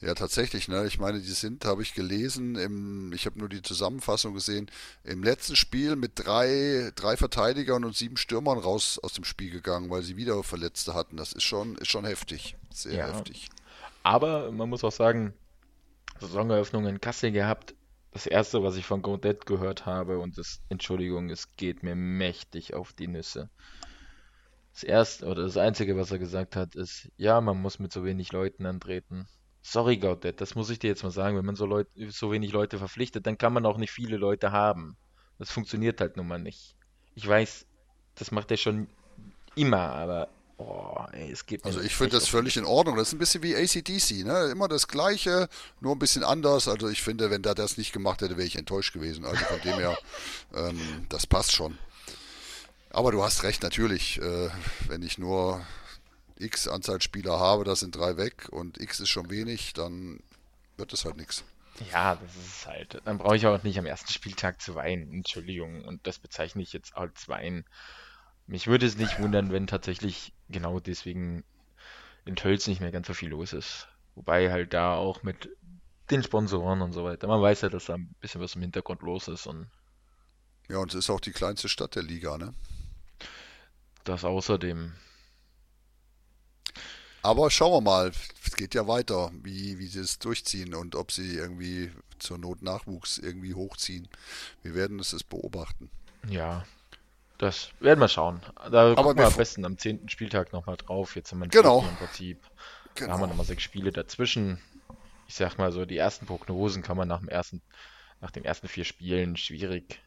Ja, tatsächlich, ne? Ich meine, die sind, habe ich gelesen, im, ich habe nur die Zusammenfassung gesehen, im letzten Spiel mit drei, drei Verteidigern und sieben Stürmern raus aus dem Spiel gegangen, weil sie wieder Verletzte hatten. Das ist schon, ist schon heftig. Sehr Ja, heftig. aber man muss auch sagen, Saisoneröffnung in Kassel gehabt. Das erste, was ich von Godet gehört habe, und das, Entschuldigung, es geht mir mächtig auf die Nüsse. Das erste oder das einzige, was er gesagt hat, ist, ja, man muss mit so wenig Leuten antreten. Sorry, Gaudet, das muss ich dir jetzt mal sagen. Wenn man so Leut, so wenig Leute verpflichtet, dann kann man auch nicht viele Leute haben. Das funktioniert halt nun mal nicht. Ich weiß, das macht er schon immer, aber oh, ey, es geht Also ich finde das völlig in. Ordnung. Das ist ein bisschen wie AC/DC, ne? Immer das Gleiche, nur ein bisschen anders. Also ich finde, wenn der das nicht gemacht hätte, wäre ich enttäuscht gewesen. Also von dem her, ähm, das passt schon. Aber du hast recht, natürlich. Äh, wenn ich nur X Anzahl Spieler habe, das sind drei weg und X ist schon wenig, dann wird es halt nichts. Ja, das ist halt. Dann brauche ich auch nicht am ersten Spieltag zu weinen. Entschuldigung. Und das bezeichne ich jetzt als Weinen. Mich würde es nicht wundern, wenn tatsächlich genau deswegen in Tölz nicht mehr ganz so viel los ist. Wobei halt da auch mit den Sponsoren und so weiter. Man weiß ja, dass da ein bisschen was im Hintergrund los ist und Ja, und es ist auch die kleinste Stadt der Liga, ne? das außerdem. Aber schauen wir mal, es geht ja weiter, wie, wie sie es durchziehen und ob sie irgendwie zur Not Nachwuchs irgendwie hochziehen. Wir werden es es beobachten. Ja, das werden wir schauen. Da Aber gucken wir am besten am zehnten Spieltag nochmal drauf. Jetzt haben wir genau, im Prinzip. Da haben wir genau. nochmal sechs Spiele dazwischen. Ich sag mal so, die ersten Prognosen kann man nach dem ersten, nach den ersten vier Spielen schwierig.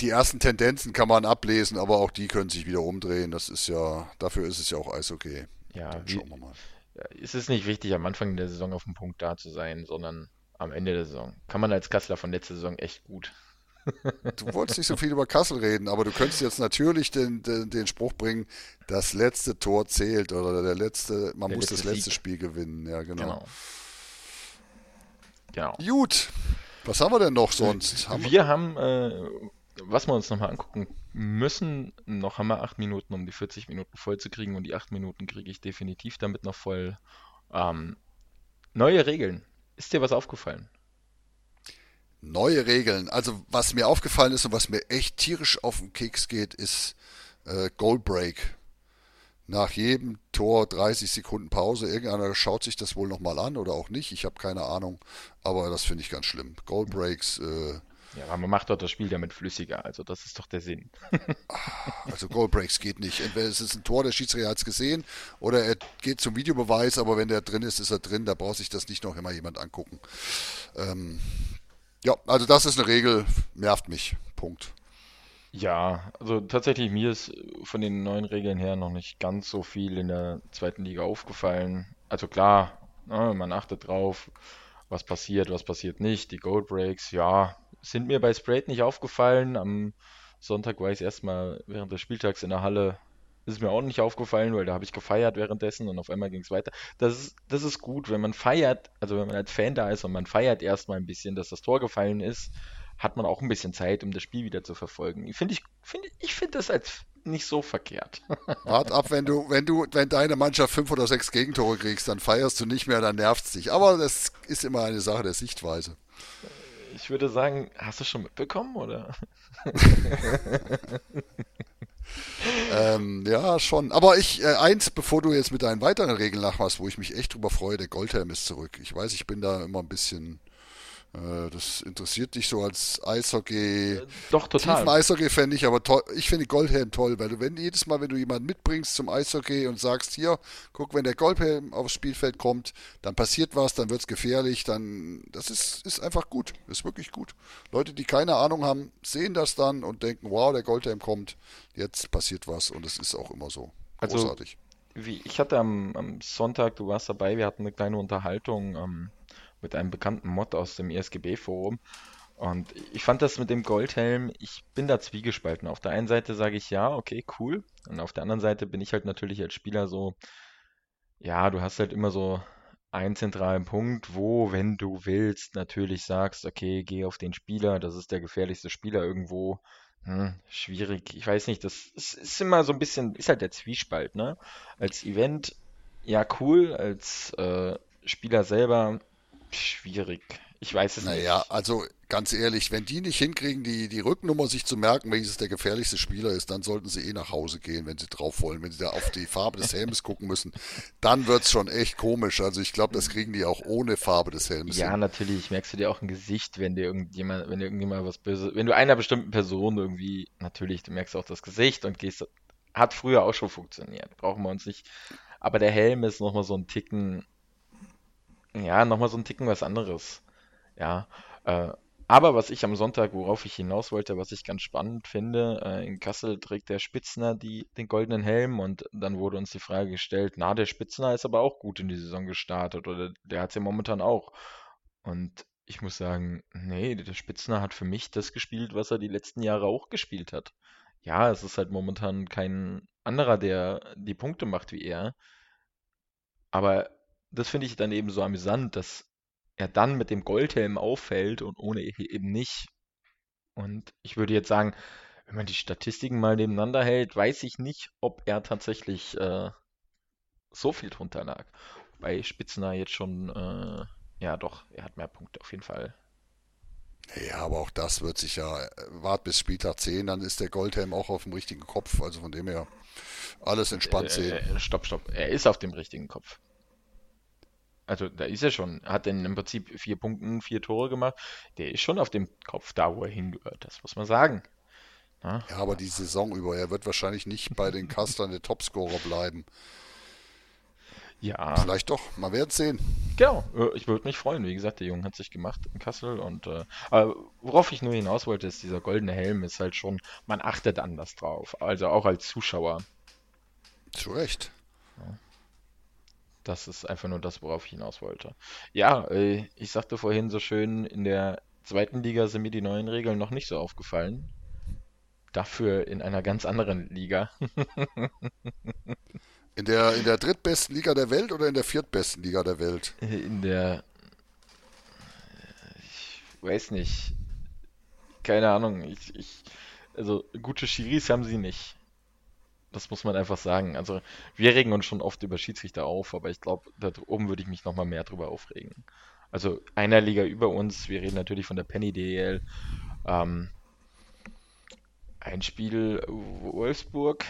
Die ersten Tendenzen kann man ablesen, aber auch die können sich wieder umdrehen. Das ist ja, dafür ist es ja auch Eishockey. Und Ja, dann schauen wir mal. es ist nicht wichtig, am Anfang der Saison auf dem Punkt da zu sein, sondern am Ende der Saison. Kann man als Kasseler von letzter Saison echt gut. Du wolltest nicht so viel über Kassel reden, aber du könntest jetzt natürlich den, den, den Spruch bringen, das letzte Tor zählt oder der letzte, man Der muss das letzte letzte Sieg. Spiel gewinnen. Ja, genau. Genau, genau. Gut, was haben wir denn noch sonst? Haben wir, Wir haben, äh, was wir uns nochmal angucken müssen, noch haben wir acht Minuten, um die 40 Minuten voll zu kriegen und die acht Minuten kriege ich definitiv damit noch voll. Ähm, neue Regeln. Ist dir was aufgefallen? Neue Regeln. Also was mir aufgefallen ist und was mir echt tierisch auf den Keks geht, ist äh, Goal Break. Nach jedem Tor 30 Sekunden Pause. Irgendeiner schaut sich das wohl nochmal an oder auch nicht. Ich habe keine Ahnung. Aber das finde ich ganz schlimm. Goal Breaks, äh, Ja, aber man macht doch das Spiel damit flüssiger, also das ist doch der Sinn. also Goal Breaks geht nicht. Entweder es ist ein Tor, der Schiedsrichter hat es gesehen, oder er geht zum Videobeweis, aber wenn der drin ist, ist er drin. Da braucht sich das nicht noch immer jemand angucken. Ähm, ja, also das ist eine Regel, nervt mich. Punkt. Ja, also tatsächlich, mir ist von den neuen Regeln her noch nicht ganz so viel in der zweiten Liga aufgefallen. Also klar, ne, man achtet drauf, was passiert, was passiert nicht. Die Gold Breaks, ja, sind mir bei Sprayed nicht aufgefallen. Am Sonntag war ich erstmal während des Spieltags in der Halle. Ist mir auch nicht aufgefallen, weil da habe ich gefeiert währenddessen und auf einmal ging es weiter. Das ist, das ist gut, wenn man feiert, also wenn man als Fan da ist und man feiert erstmal ein bisschen, dass das Tor gefallen ist, hat man auch ein bisschen Zeit, um das Spiel wieder zu verfolgen. Ich finde ich, finde ich finde das als nicht so verkehrt. Wart ab, wenn du, wenn du, wenn deine Mannschaft fünf oder sechs Gegentore kriegst, dann feierst du nicht mehr, dann nervt's dich. Aber das ist immer eine Sache der Sichtweise. Ich würde sagen, hast du schon mitbekommen, oder? Ähm, ja, schon. Aber ich, äh, eins, bevor du jetzt mit deinen weiteren Regeln nachmachst, wo ich mich echt drüber freue, der Goldhelm ist zurück. Ich weiß, ich bin da immer ein bisschen, das interessiert dich so als Eishockey, Doch, tiefen total. Eishockey-Fan nicht, aber toll, ich finde Goldhelm toll, weil du, wenn jedes Mal, wenn du jemanden mitbringst zum Eishockey und sagst, hier, guck, wenn der Goldhelm aufs Spielfeld kommt, dann passiert was, dann wird's gefährlich, dann, das ist, ist einfach gut, ist wirklich gut. Leute, die keine Ahnung haben, sehen das dann und denken, wow, der Goldhelm kommt, jetzt passiert was und es ist auch immer so. Also, Großartig. wie, ich hatte am, am Sonntag, du warst dabei, wir hatten eine kleine Unterhaltung ähm, mit einem bekannten Mod aus dem ESGB-Forum. Und ich fand das mit dem Goldhelm, ich bin da zwiegespalten. Auf der einen Seite sage ich ja, okay, cool. Und auf der anderen Seite bin ich halt natürlich als Spieler so, ja, du hast halt immer so einen zentralen Punkt, wo, wenn du willst, natürlich sagst, okay, geh auf den Spieler, das ist der gefährlichste Spieler irgendwo. Hm, schwierig. Ich weiß nicht, das ist, immer so ein bisschen, ist halt der Zwiespalt, ne? Als Event, ja, cool, als äh, Spieler selber, schwierig. Ich weiß es Naja, nicht. also ganz ehrlich, wenn die nicht hinkriegen, die, die Rücknummer sich zu merken, welches der gefährlichste Spieler ist, dann sollten sie eh nach Hause gehen, wenn sie drauf wollen. Wenn sie da auf die Farbe des Helmes gucken müssen, dann wird's schon echt komisch. Also ich glaube, das kriegen die auch ohne Farbe des Helmes Ja, hin. natürlich, merkst du dir auch ein Gesicht, wenn dir irgendjemand, wenn dir irgendjemand was Böses, wenn du einer bestimmten Person irgendwie, natürlich, du merkst auch das Gesicht und gehst, hat früher auch schon funktioniert, brauchen wir uns nicht. Aber der Helm ist nochmal so ein Ticken, ja, nochmal so ein Ticken was anderes. Ja, äh, aber was ich am Sonntag, worauf ich hinaus wollte, was ich ganz spannend finde, äh, in Kassel trägt der Spitzner die, den goldenen Helm und dann wurde uns die Frage gestellt, na, der Spitzner ist aber auch gut in die Saison gestartet oder der hat es ja momentan auch. Und ich muss sagen, nee, der Spitzner hat für mich das gespielt, was er die letzten Jahre auch gespielt hat. Ja, es ist halt momentan kein anderer, der die Punkte macht wie er, aber das finde ich dann eben so amüsant, dass er dann mit dem Goldhelm auffällt und ohne e- eben nicht. Und ich würde jetzt sagen, wenn man die Statistiken mal nebeneinander hält, weiß ich nicht, ob er tatsächlich äh, so viel drunter lag. Bei Spitzner jetzt schon, äh, ja doch, er hat mehr Punkte auf jeden Fall. Ja, aber auch das wird sich ja, äh, wart bis Spieltag 10, dann ist der Goldhelm auch auf dem richtigen Kopf. Also von dem her alles entspannt Äh, sehen. äh, stopp, stopp. Er ist auf dem richtigen Kopf. Also da ist er schon. Hat dann im Prinzip vier Punkten, vier Tore gemacht. Der ist schon auf dem Kopf da, wo er hingehört. Das muss man sagen. Ja, Ja, aber die Saison über, er wird wahrscheinlich nicht bei den Castern der Topscorer bleiben. ja Vielleicht doch, mal werden sehen. genau. Äh, Ich würde mich freuen. Wie gesagt, der Junge hat sich gemacht in Kassel. Und äh, worauf ich nur hinaus wollte, ist, dieser goldene Helm ist halt schon, man achtet anders drauf. Also auch als Zuschauer. Zu Recht. Das ist einfach nur das, worauf ich hinaus wollte. Ja, äh, ich sagte vorhin so schön, in der zweiten Liga sind mir die neuen Regeln noch nicht so aufgefallen. Dafür in einer ganz anderen Liga. In der, in der drittbesten Liga der Welt oder in der viertbesten Liga der Welt? In der, ich weiß nicht, keine Ahnung. Ich, ich, also gute Schiris haben sie nicht. Das muss man einfach sagen. Also wir regen uns schon oft über Schiedsrichter auf, aber ich glaube, da oben würde ich mich noch mal mehr drüber aufregen. Also einer Liga über uns, wir reden natürlich von der Penny DEL. Ähm, ein Spiel Wolfsburg,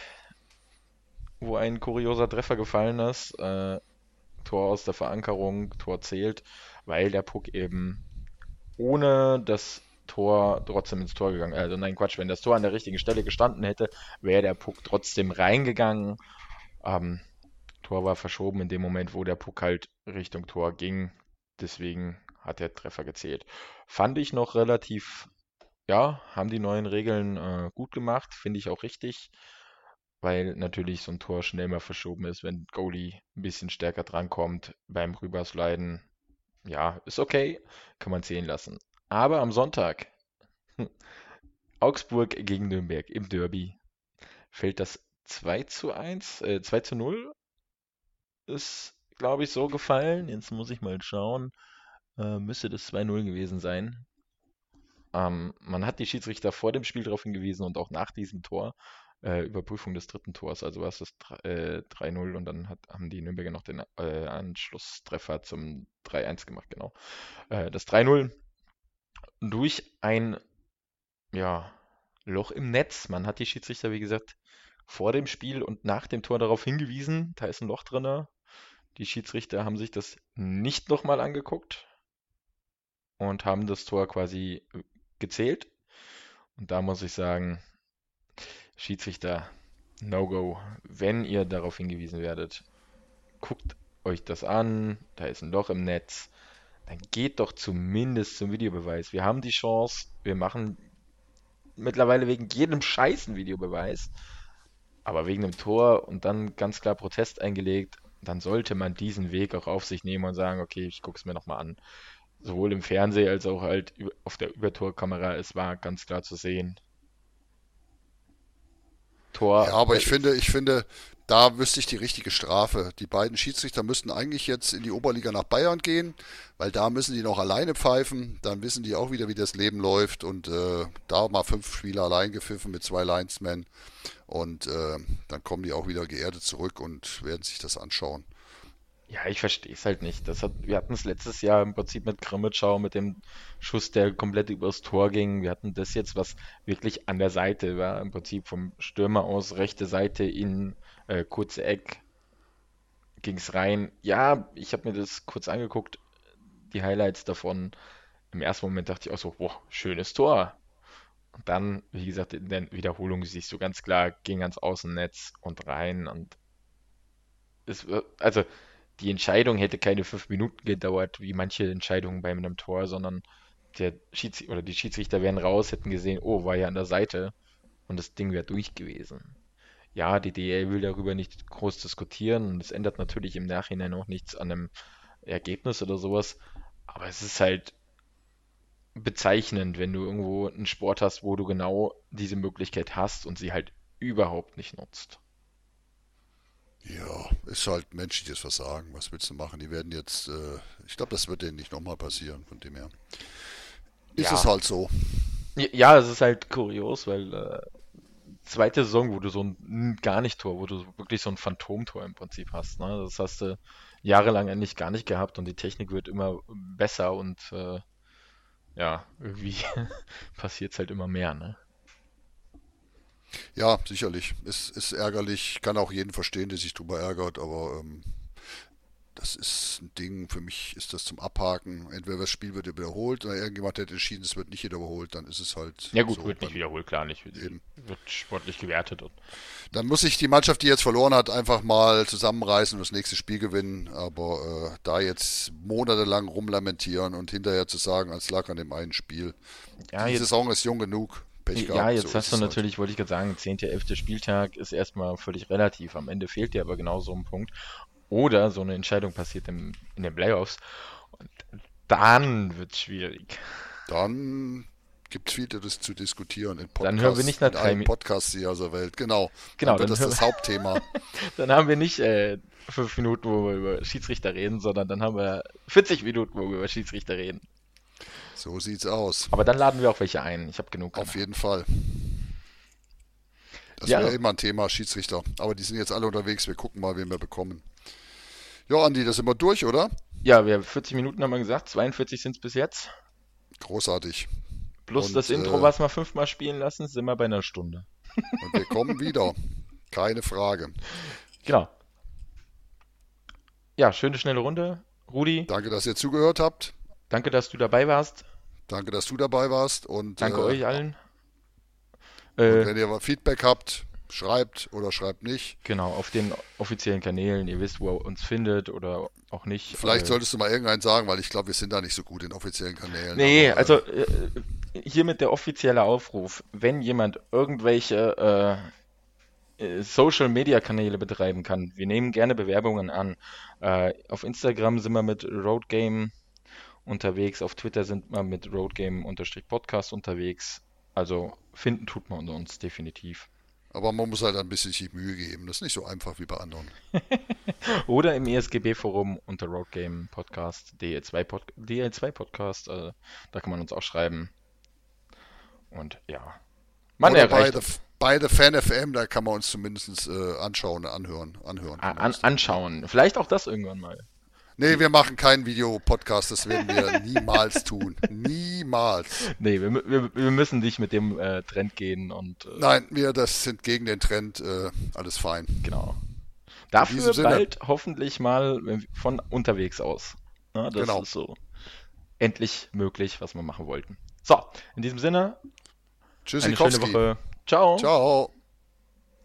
wo ein kurioser Treffer gefallen ist. Äh, Tor aus der Verankerung, Tor zählt, weil der Puck eben ohne das Tor trotzdem ins Tor gegangen. Also nein, Quatsch, wenn das Tor an der richtigen Stelle gestanden hätte, wäre der Puck trotzdem reingegangen. Ähm, Tor war verschoben in dem Moment, wo der Puck halt Richtung Tor ging. Deswegen hat der Treffer gezählt. Fand ich noch relativ, ja, haben die neuen Regeln äh, gut gemacht, finde ich auch richtig, weil natürlich so ein Tor schnell mal verschoben ist, wenn Goalie ein bisschen stärker drankommt beim Rübersliden. Ja, ist okay, kann man zählen lassen. Aber am Sonntag, hm, Augsburg gegen Nürnberg im Derby, fällt das 2 zu 1, äh, 2 zu 0 ist, glaube ich, so gefallen. Jetzt muss ich mal schauen. Äh, müsste das 2-0 gewesen sein. Ähm, man hat die Schiedsrichter vor dem Spiel darauf hingewiesen und auch nach diesem Tor, äh, Überprüfung des dritten Tors, also war es das äh, 3-0 und dann hat, haben die Nürnberger noch den äh, Anschlusstreffer zum 3-1 gemacht, genau. Äh, das 3-0 durch ein ja, Loch im Netz. Man hat die Schiedsrichter, wie gesagt, vor dem Spiel und nach dem Tor darauf hingewiesen, da ist ein Loch drinne. Die Schiedsrichter haben sich das nicht nochmal angeguckt und haben das Tor quasi äh, gezählt. Und da muss ich sagen, Schiedsrichter, No-Go. Wenn ihr darauf hingewiesen werdet, guckt euch das an, da ist ein Loch im Netz, dann geht doch zumindest zum Videobeweis. Wir haben die Chance, wir machen mittlerweile wegen jedem Scheiß einen Videobeweis, aber wegen dem Tor und dann ganz klar Protest eingelegt, dann sollte man diesen Weg auch auf sich nehmen und sagen, okay, ich gucke es mir nochmal an. Sowohl im Fernsehen als auch halt auf der Übertorkamera, es war ganz klar zu sehen. Tor, Ja, aber äh, ich finde, ich finde, da wüsste ich die richtige Strafe. Die beiden Schiedsrichter müssten eigentlich jetzt in die Oberliga nach Bayern gehen, weil da müssen die noch alleine pfeifen. Dann wissen die auch wieder, wie das Leben läuft. Und äh, da mal fünf Spieler allein gepfiffen mit zwei Linesmen. Und äh, dann kommen die auch wieder geerdet zurück und werden sich das anschauen. Ja, ich verstehe es halt nicht. Das hat, wir hatten es letztes Jahr im Prinzip mit Grimmitschau, mit dem Schuss, der komplett übers Tor ging. Wir hatten das jetzt, was wirklich an der Seite war. Im Prinzip vom Stürmer aus, rechte Seite in äh, kurze Eck ging es rein. Ja, ich habe mir das kurz angeguckt, die Highlights davon. Im ersten Moment dachte ich auch so, boah, schönes Tor. Und dann, wie gesagt, in der Wiederholung siehst du ganz klar, ging ans Außennetz und rein. Und es, also die Entscheidung hätte keine fünf Minuten gedauert, wie manche Entscheidungen bei einem Tor, sondern der Schiedsrichter oder die Schiedsrichter wären raus, hätten gesehen, oh, war ja an der Seite und das Ding wäre durch gewesen. Ja, die DL will darüber nicht groß diskutieren und es ändert natürlich im Nachhinein auch nichts an einem Ergebnis oder sowas, aber es ist halt bezeichnend, wenn du irgendwo einen Sport hast, wo du genau diese Möglichkeit hast und sie halt überhaupt nicht nutzt. Ja, ist halt menschliches Versagen. Was willst du machen? Die werden jetzt, äh, ich glaube, das wird denen nicht nochmal passieren, von dem her. Ist Ja, es halt so. ja, es ist halt kurios, weil äh, zweite Saison, wo du so ein gar nicht Tor, wo du wirklich so ein Phantomtor im Prinzip hast, ne? Das hast du jahrelang eigentlich gar nicht gehabt und die Technik wird immer besser und äh, ja, irgendwie passiert es halt immer mehr, ne? Ja, sicherlich. Es ist ärgerlich. Ich kann auch jeden verstehen, der sich drüber ärgert, aber ähm, das ist ein Ding. Für mich ist das zum Abhaken. Entweder das Spiel wird wiederholt oder irgendjemand hat entschieden, es wird nicht wiederholt, dann ist es halt Ja gut, so. wird nicht wiederholt, klar nicht. eben. Wird sportlich gewertet und dann muss sich die Mannschaft, die jetzt verloren hat, einfach mal zusammenreißen und das nächste Spiel gewinnen. Aber äh, da jetzt monatelang rumlamentieren und hinterher zu sagen, als lag an dem einen Spiel. ja, Die Saison ist jung genug. Pech Ja, gehabt, jetzt so hast ist du halt. natürlich, wollte ich gerade sagen, 10., 11. Spieltag ist erstmal völlig relativ. Am Ende fehlt dir aber genau so ein Punkt. Oder so eine Entscheidung passiert im, in den Playoffs. Und dann wird es schwierig. Dann gibt es viel das zu diskutieren in Dann hören wir Podcasts, nicht nach drei allen Minuten. Podcasts dieser Welt. Genau. Genau, Dann das hören, das Hauptthema. dann haben wir nicht äh, fünf Minuten, wo wir über Schiedsrichter reden, sondern dann haben wir 40 Minuten, wo wir über Schiedsrichter reden. So sieht's aus. Aber dann laden wir auch welche ein. Ich habe genug Auf jeden Fall. Das Ja, wäre immer ein Thema, Schiedsrichter. Aber die sind jetzt alle unterwegs. Wir gucken mal, wen wir bekommen. Ja, Andi, da sind wir durch, oder? ja, wir 40 Minuten haben wir gesagt, 42 sind es bis jetzt. Großartig. Plus Und, das Intro, äh, was wir fünfmal spielen lassen, sind wir bei einer Stunde. Und wir kommen wieder. Keine Frage. Genau. Ja, schöne, schnelle Runde. Rudi, Danke, dass ihr zugehört habt. Danke, dass du dabei warst. Danke, dass du dabei warst. Und, Danke äh, euch allen. und Äh, wenn ihr Feedback habt, schreibt oder schreibt nicht. genau, auf den offiziellen Kanälen. Ihr wisst, wo ihr uns findet oder auch nicht. Vielleicht Äh, solltest du mal irgendeinen sagen, weil ich glaube, wir sind da nicht so gut in offiziellen Kanälen. nee, aber, also äh, hiermit der offizielle Aufruf. Wenn jemand irgendwelche äh, äh, Social Media Kanäle betreiben kann, wir nehmen gerne Bewerbungen an. Äh, auf Instagram sind wir mit Roadgame unterwegs, auf Twitter sind wir mit Roadgame-Podcast unterwegs. Also finden tut man uns definitiv. aber man muss halt ein bisschen sich Mühe geben. Das ist nicht so einfach wie bei anderen. Oder im ESGB-Forum unter Roadgame Podcast, DL2, Pod DL2 Podcast, äh, da kann man uns auch schreiben. Und ja, man Oder bei erreicht der, bei der Fan FM, da kann man uns zumindest äh, anschauen, anhören. anhören an, anschauen. Vielleicht auch das irgendwann mal. Nee, wir machen keinen Videopodcast, das werden wir niemals tun. Niemals. Nee, wir, wir, wir müssen nicht mit dem äh, Trend gehen und äh, Nein, wir, das sind gegen den Trend, äh, alles fein. genau. Dafür bald hoffentlich mal von unterwegs aus. Na, das genau. ist so endlich möglich, was wir machen wollten. So, in diesem Sinne, eine schöne. Woche. Ciao. Ciao.